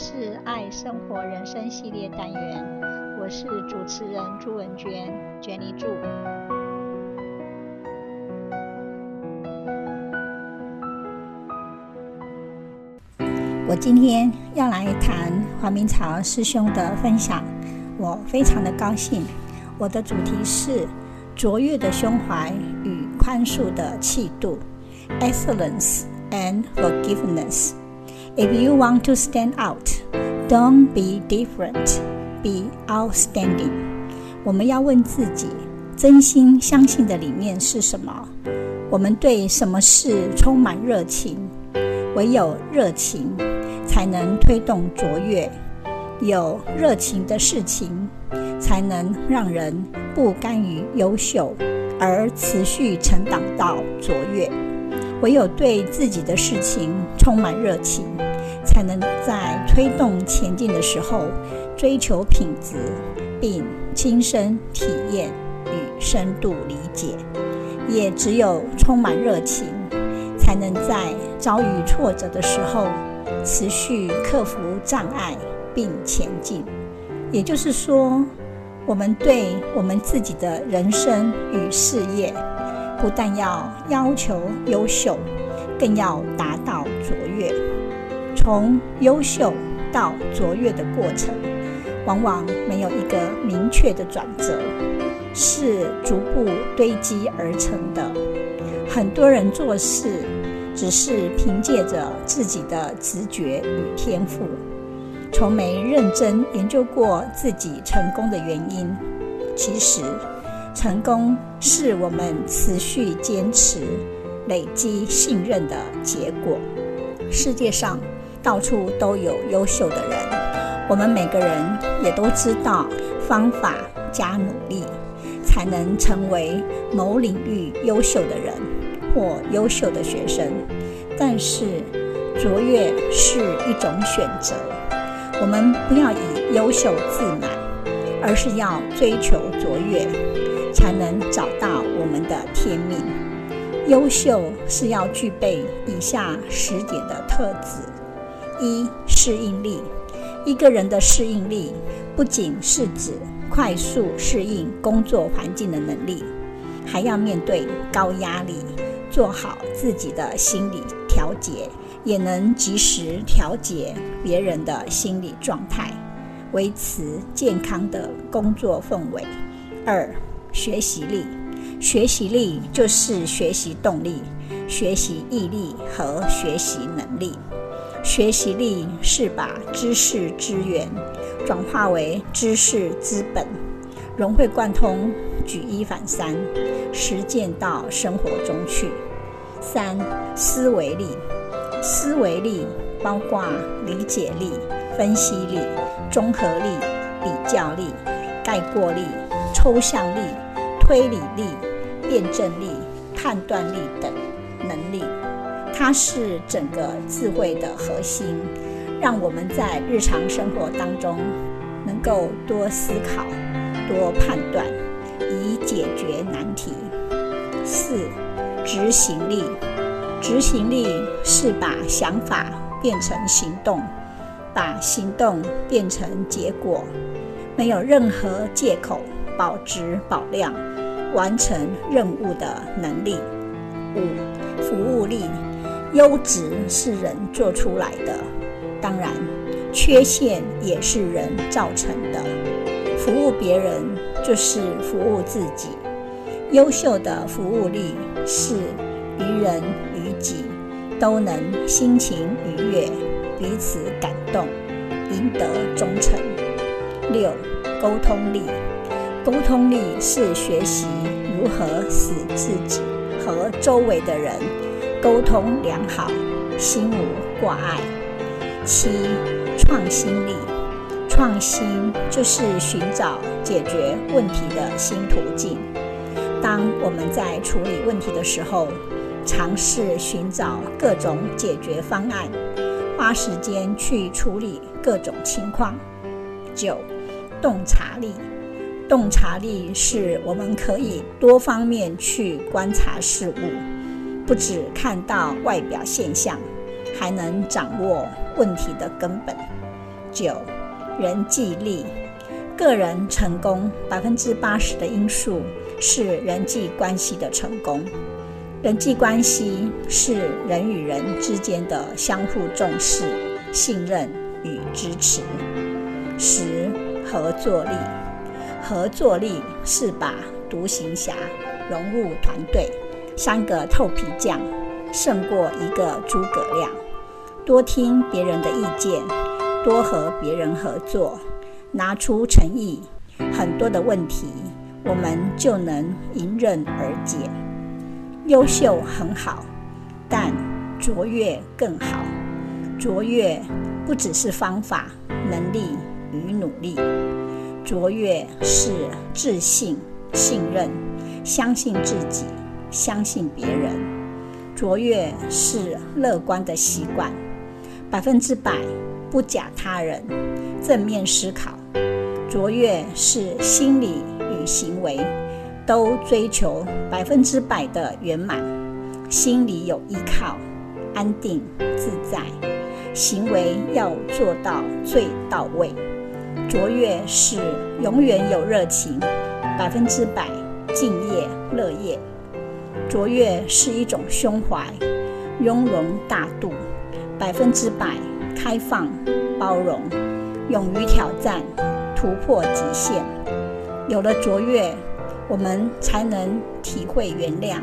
是爱生活人生系列单元，我是主持人朱文娟，Jenny 朱。我今天要来谈黄明朝师兄的分享，我非常的高兴。我的主题是卓越的胸怀与宽恕的气度，Excellence and Forgiveness。If you want to stand out, don't be different, be outstanding. 我们要问自己，真心相信的理念是什么？我们对什么事充满热情？唯有热情，才能推动卓越。有热情的事情，才能让人不甘于优秀，而持续成长到卓越。唯有对自己的事情充满热情，才能在推动前进的时候追求品质，并亲身体验与深度理解。也只有充满热情，才能在遭遇挫折的时候持续克服障碍并前进。也就是说，我们对我们自己的人生与事业。不但要要求优秀，更要达到卓越。从优秀到卓越的过程，往往没有一个明确的转折，是逐步堆积而成的。很多人做事只是凭借着自己的直觉与天赋，从没认真研究过自己成功的原因。其实，成功是我们持续坚持、累积信任的结果。世界上到处都有优秀的人，我们每个人也都知道方法加努力，才能成为某领域优秀的人或优秀的学生。但是，卓越是一种选择，我们不要以优秀自满，而是要追求卓越。才能找到我们的天命。优秀是要具备以下十点的特质：一、适应力。一个人的适应力，不仅是指快速适应工作环境的能力，还要面对高压力，做好自己的心理调节，也能及时调节别人的心理状态，维持健康的工作氛围。二、学习力，学习力就是学习动力、学习毅力和学习能力。学习力是把知识资源转化为知识资本，融会贯通，举一反三，实践到生活中去。三、思维力，思维力包括理解力、分析力、综合力、比较力、概括力、抽象力。推理力、辩证力、判断力等，它是整个智慧的核心，让我们在日常生活当中能够多思考、多判断，以解决难题。四、执行力，执行力是把想法变成行动，把行动变成结果，没有任何借口，保质保量。完成任务的能力。五、服务力，优质是人做出来的，当然，缺陷也是人造成的。服务别人就是服务自己。优秀的服务力是于人于己都能心情愉悦，彼此感动，赢得忠诚。六、沟通力。沟通力是学习如何使自己和周围的人沟通良好，心无挂碍。七、创新力，创新就是寻找解决问题的新途径。当我们在处理问题的时候，尝试寻找各种解决方案，花时间去处理各种情况。九、洞察力。洞察力是我们可以多方面去观察事物，不只看到外表现象，还能掌握问题的根本。九，人际力。个人成功百分之八十的因素是人际关系的成功。人际关系是人与人之间的相互重视、信任与支持。十、合作力。合作力是把独行侠融入团队，三个透皮匠胜过一个诸葛亮。多听别人的意见，多和别人合作。拿出诚意，很多的问题我们就能迎刃而解。优秀很好，但卓越更好。卓越不只是方法、能力与努力，卓越是自信、信任、相信自己、相信别人。卓越是乐观的习惯，百分之百不假他人，正面思考。卓越是心理与行为都追求百分之百的圆满，心里有依靠，安定自在，行为要做到最到位。卓越是永远有热情，百分之百敬业乐业。卓越是一种胸怀，雍容大度，百分之百开放包容，勇于挑战。突破极限，有了卓越，我们才能体会原谅、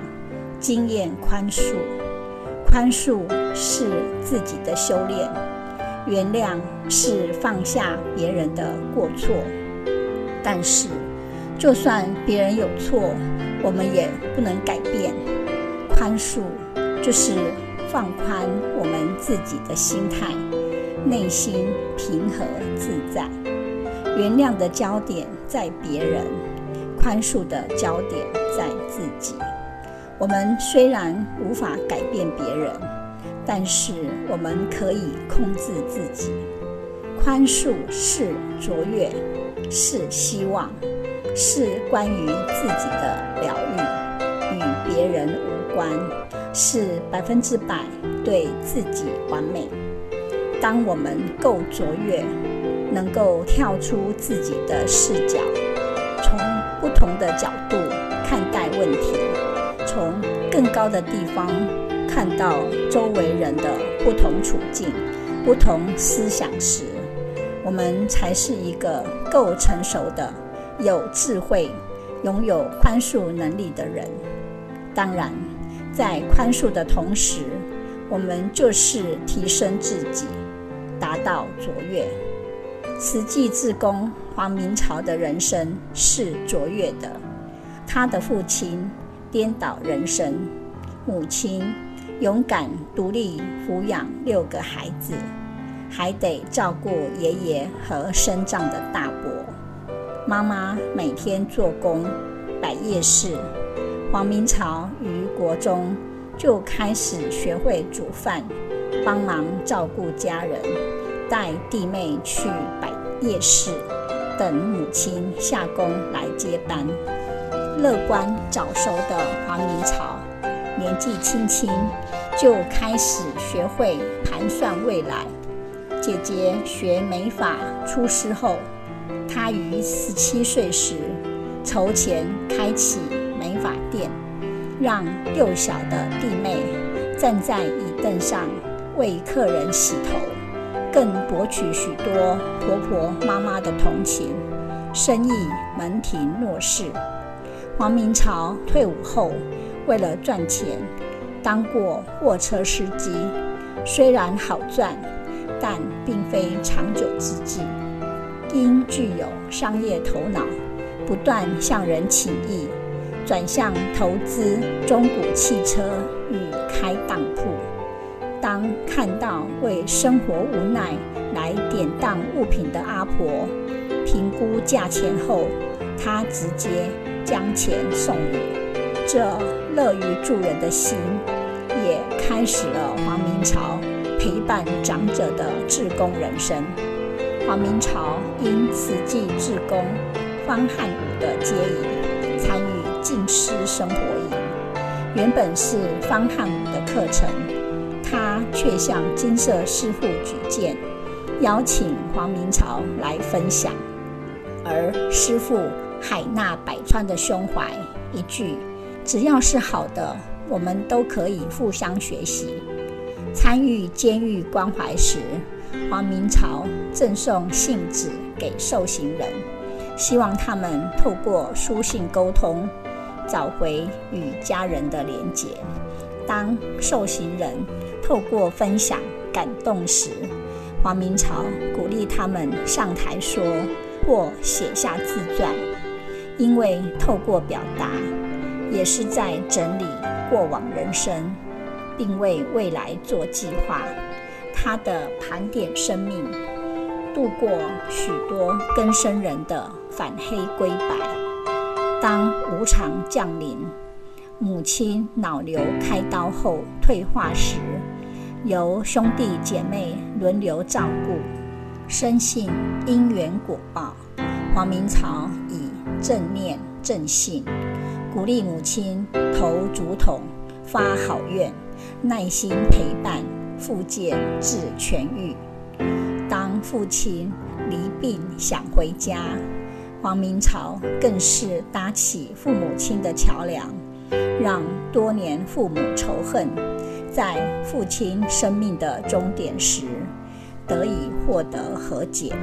经验宽恕。宽恕是自己的修炼，原谅是放下别人的过错。但是，就算别人有错，我们也不能改变。宽恕就是放宽我们自己的心态，内心平和自在。原谅的焦点在别人，宽恕的焦点在自己。我们虽然无法改变别人，但是我们可以控制自己。宽恕是卓越，是希望，是关于自己的疗愈，与别人无关，是百分之百对自己完美。当我们够卓越。能够跳出自己的视角，从不同的角度看待问题，从更高的地方看到周围人的不同处境、不同思想时，我们才是一个够成熟的、有智慧、拥有宽恕能力的人。当然，在宽恕的同时，我们就是提升自己，达到卓越。慈济志工黄明朝的人生是卓越的。他的父亲颠倒人生，母亲勇敢独立抚养六个孩子，还得照顾爷爷和身障的大伯。妈妈每天做工摆夜市。黄明朝于国中就开始学会煮饭，帮忙照顾家人。带弟妹去摆夜市，等母亲下工来接班。乐观早熟的黄明朝，年纪轻轻就开始学会盘算未来。姐姐学美发出师后，他于十七岁时筹钱开启美发店，让幼小的弟妹站在椅凳上为客人洗头。更博取许多婆婆妈妈的同情，生意门庭若市。黄明朝退伍后，为了赚钱，当过货车司机，虽然好赚，但并非长久之计。因具有商业头脑，不断向人请益，转向投资中古汽车与开当铺。当看到为生活无奈来典当物品的阿婆，评估价钱后，他直接将钱送予。这乐于助人的心，也开始了黄明朝陪伴长者的志工人生。黄明朝因慈济志工方汉武的接引，参与静思生活营，原本是方汉武的课程。他却向金色师父举荐，邀请黄明朝来分享。而师父海纳百川的胸怀，一句“只要是好的，我们都可以互相学习”。参与监狱关怀时，黄明朝赠送信纸给受刑人，希望他们透过书信沟通，找回与家人的连结。当受刑人透过分享感动时，黄明朝鼓励他们上台说或写下自传，因为透过表达，也是在整理过往人生，并为未来做计划。他的盘点生命，度过许多根生人的反黑归白。当无常降临，母亲脑瘤开刀后退化时，由兄弟姐妹轮流照顾，深信因缘果报。黄明朝以正念正信，鼓励母亲投竹筒发好愿，耐心陪伴复健至痊愈。父亲离病想回家。黄明朝更是搭起父母亲的桥梁，让多年父母仇恨，在父亲生命的终点时得以获得和解。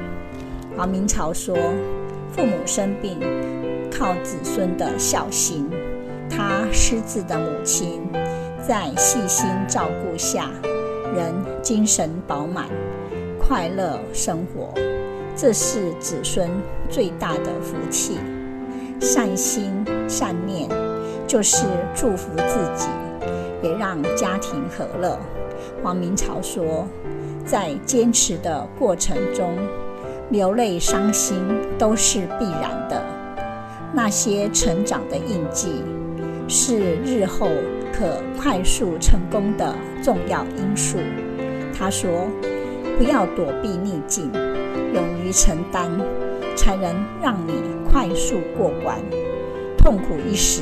黄明朝说：“父母生病，靠子孙的孝心。他失智的母亲在细心照顾下，仍精神饱满，快乐生活。”这是子孙最大的福气，善心善念就是祝福自己，也让家庭和乐。黄明朝说，在坚持的过程中，流泪伤心都是必然的。那些成长的印记，是日后可快速成功的重要因素。他说，不要躲避逆境。勇于承担，才能让你快速过关。痛苦一时，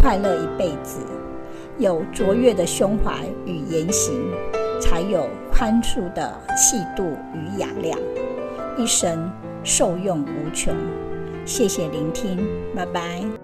快乐一辈子。有卓越的胸怀与言行，才有宽恕的气度与雅量，一生受用无穷。谢谢聆听，拜拜。